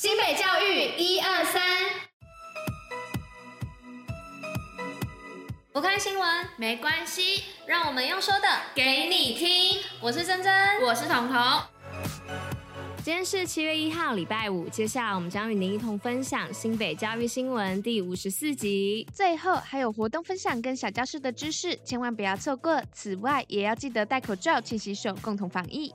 新北教育一二三，不看新闻没关系，让我们用说的给你听。我是珍珍，我是彤彤。今天是七月一号，礼拜五。接下来我们将与您一同分享新北教育新闻第五十四集。最后还有活动分享跟小教室的知识，千万不要错过。此外，也要记得戴口罩、勤洗手，共同防疫。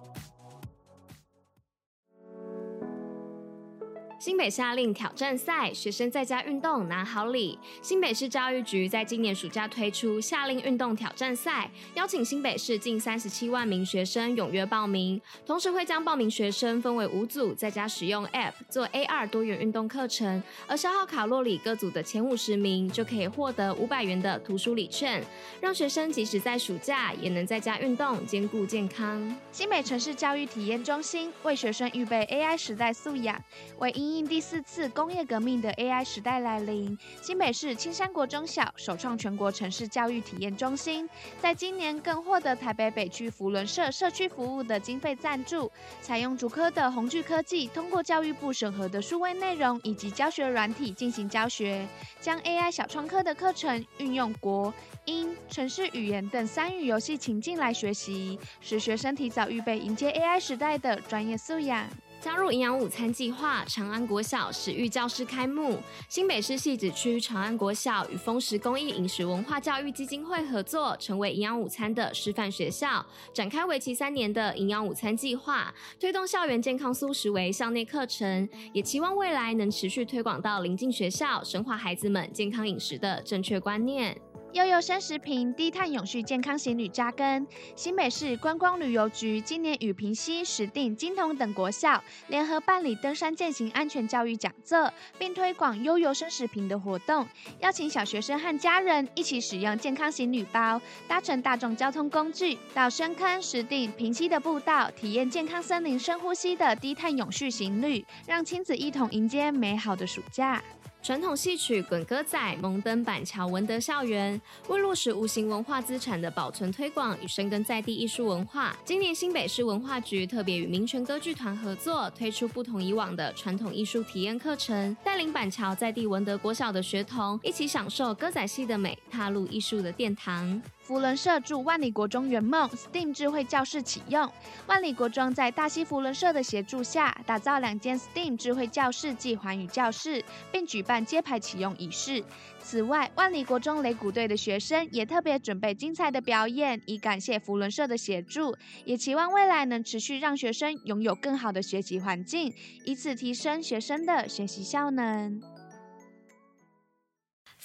新北夏令挑战赛，学生在家运动拿好礼。新北市教育局在今年暑假推出夏令运动挑战赛，邀请新北市近三十七万名学生踊跃报名。同时会将报名学生分为五组，在家使用 App 做 AR 多元运动课程，而消耗卡路里各组的前五十名就可以获得五百元的图书礼券，让学生即使在暑假也能在家运动，兼顾健康。新北城市教育体验中心为学生预备 AI 时代素养，为因应第四次工业革命的 AI 时代来临，新北市青山国中小首创全国城市教育体验中心，在今年更获得台北北区福伦社社区服务的经费赞助，采用主科的红聚科技，通过教育部审核的数位内容以及教学软体进行教学，将 AI 小创客的课程运用国、英、城市语言等三语游戏情境来学习，使学生提早预备迎接 AI 时代的专业素养。加入营养午餐计划，长安国小食育教室开幕。新北市汐止区长安国小与丰实公益饮食文化教育基金会合作，成为营养午餐的示范学校，展开为期三年的营养午餐计划，推动校园健康素食为校内课程，也期望未来能持续推广到邻近学校，深化孩子们健康饮食的正确观念。悠悠生食品低碳永续健康行旅扎根，新北市观光旅游局今年与平溪、石碇、菁桐等国校联合办理登山健行安全教育讲座，并推广悠悠生食品的活动，邀请小学生和家人一起使用健康行旅包，搭乘大众交通工具到深坑、石碇、平溪的步道，体验健康森林深呼吸的低碳永续行旅，让亲子一同迎接美好的暑假。传统戏曲《滚歌仔》蒙登板桥文德校园，为落实无形文化资产的保存推广与深耕在地艺术文化，今年新北市文化局特别与民权歌剧团合作，推出不同以往的传统艺术体验课程，带领板桥在地文德国小的学童一起享受歌仔戏的美，踏入艺术的殿堂。福伦社助万里国中圆梦 STEAM 智慧教室启用，万里国中在大溪福伦社的协助下，打造两间 STEAM 智慧教室暨环宇教室，并举办揭牌启用仪式。此外，万里国中擂鼓队的学生也特别准备精彩的表演，以感谢福伦社的协助，也期望未来能持续让学生拥有更好的学习环境，以此提升学生的学习效能。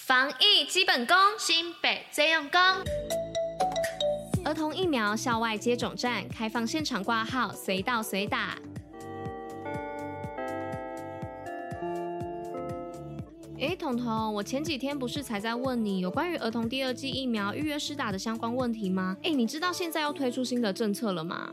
防疫基本功，新北最用功。儿童疫苗校外接种站开放现场挂号，随到随打。诶，彤彤，我前几天不是才在问你有关于儿童第二剂疫苗预约施打的相关问题吗？诶，你知道现在要推出新的政策了吗？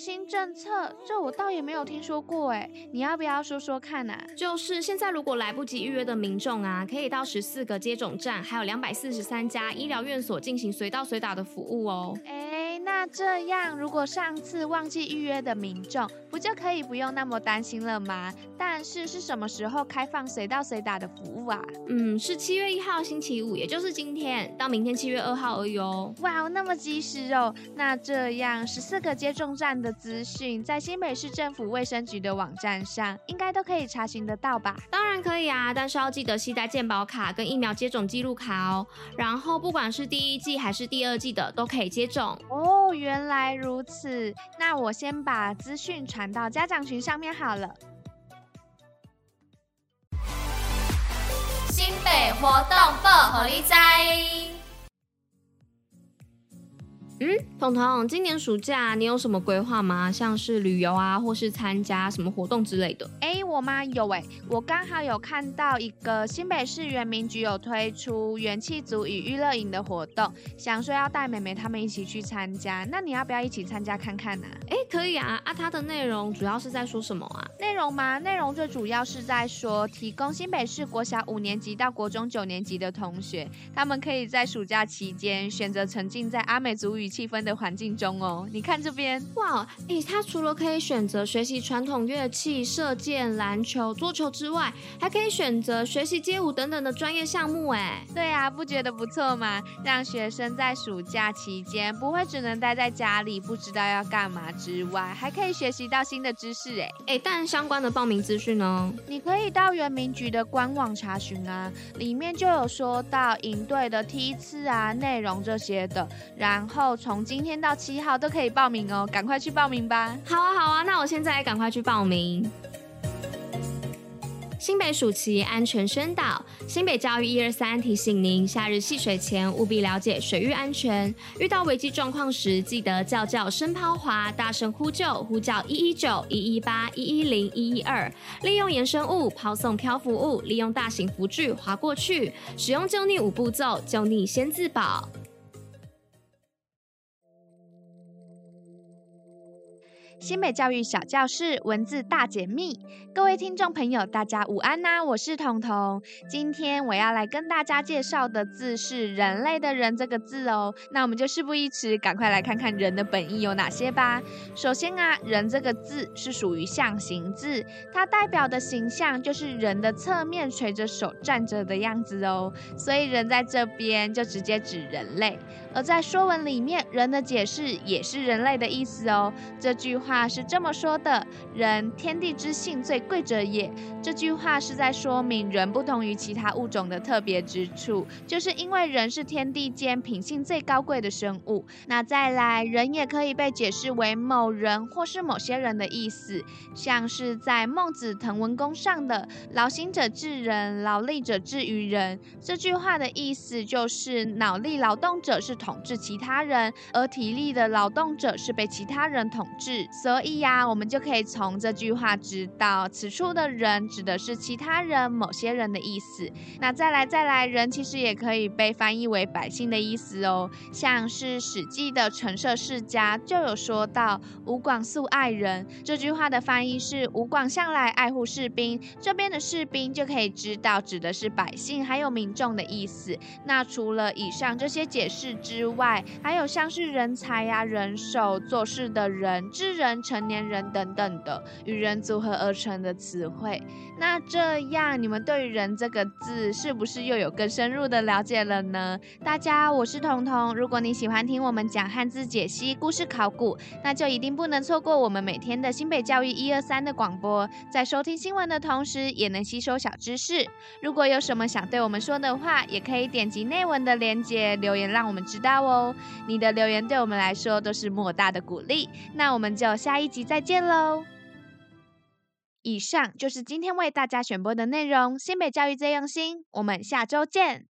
新政策，这我倒也没有听说过哎，你要不要说说看呢？就是现在如果来不及预约的民众啊，可以到十四个接种站，还有两百四十三家医疗院所进行随到随打的服务哦。哎，那这样如果上次忘记预约的民众，不就可以不用那么担心了吗？但是是什么时候开放随到随打的服务啊？嗯，是七月一号星期五，也就是今天到明天七月二号而已哦。哇，那么及时哦。那这样十四个接种站的资讯在新北市政府卫生局的网站上应该都可以查询得到吧？当然可以啊，但是要记得携带健保卡跟疫苗接种记录卡哦。然后不管是第一季还是第二季的都可以接种哦。原来如此，那我先把资讯传。到家长群上面好了。新北活动报合力在。嗯，彤彤，今年暑假你有什么规划吗？像是旅游啊，或是参加什么活动之类的？哎，我吗？有哎，我刚好有看到一个新北市原民局有推出元气组与娱乐营的活动，想说要带妹妹他们一起去参加，那你要不要一起参加看看呢？哎，可以啊，啊，它的内容主要是在说什么啊？内容吗？内容最主要是在说，提供新北市国小五年级到国中九年级的同学，他们可以在暑假期间选择沉浸在阿美族语。气氛的环境中哦。你看这边，哇，诶，他除了可以选择学习传统乐器、射箭、篮球、桌球之外，还可以选择学习街舞等等的专业项目，哎，对啊，不觉得不错吗？让学生在暑假期间不会只能待在家里，不知道要干嘛之外，还可以学习到新的知识，哎，诶，但相关的报名资讯呢？你可以到原民局的官网查询啊，里面就有说到营队的梯次啊、内容这些的，然后从今天到七号都可以报名哦，赶快去报名吧！好啊，好啊，那我现在赶快去报名。新北暑期安全宣导，新北教育一二三提醒您：夏日戏水前务必了解水域安全，遇到危机状况时，记得叫叫声抛滑，大声呼救，呼叫一一九、一一八、一一零、一一二，利用延伸物抛送漂浮物，利用大型浮具划过去，使用救溺五步骤，救溺先自保。新北教育小教室文字大解密，各位听众朋友，大家午安呐、我是彤彤，今天我要来跟大家介绍的字是“人类”的“人”这个字哦。那我们就事不宜迟，赶快来看看“人”的本意有哪些吧。首先啊，“人”这个字是属于象形字，它代表的形象就是人的侧面垂着手站着的样子哦。所以“人”在这边就直接指人类。而在说文里面，“人”的解释也是人类的意思哦。这句话。话是这么说的：“人，天地之性最贵者也。”这句话是在说明人不同于其他物种的特别之处，就是因为人是天地间品性最高贵的生物。那再来，人也可以被解释为某人或是某些人的意思，像是在孟子滕文公上的“劳心者治人，劳力者治于人”。这句话的意思就是，脑力劳动者是统治其他人，而体力的劳动者是被其他人统治。所以呀、我们就可以从这句话知道，此处的人指的是其他人、某些人的意思。那再来再来，人其实也可以被翻译为百姓的意思哦。像是《史记》的《陈涉世家》就有说到“吴广素爱人”，这句话的翻译是“吴广向来爱护士兵”。这边的士兵就可以知道指的是百姓还有民众的意思。那除了以上这些解释之外，还有像是人才呀、人手、做事的人、知成年人等等的与人组合而成的词汇，那这样你们对于“人”这个字是不是又有更深入的了解了呢？大家，我是彤彤。如果你喜欢听我们讲汉字解析、故事考古，那就一定不能错过我们每天的新北教育一二三的广播。在收听新闻的同时，也能吸收小知识。如果有什么想对我们说的话，也可以点击内文的链接留言，让我们知道哦。你的留言对我们来说都是莫大的鼓励。那我们就。下一集再见喽！以上就是今天为大家选播的内容。新北教育最用心，我们下周见。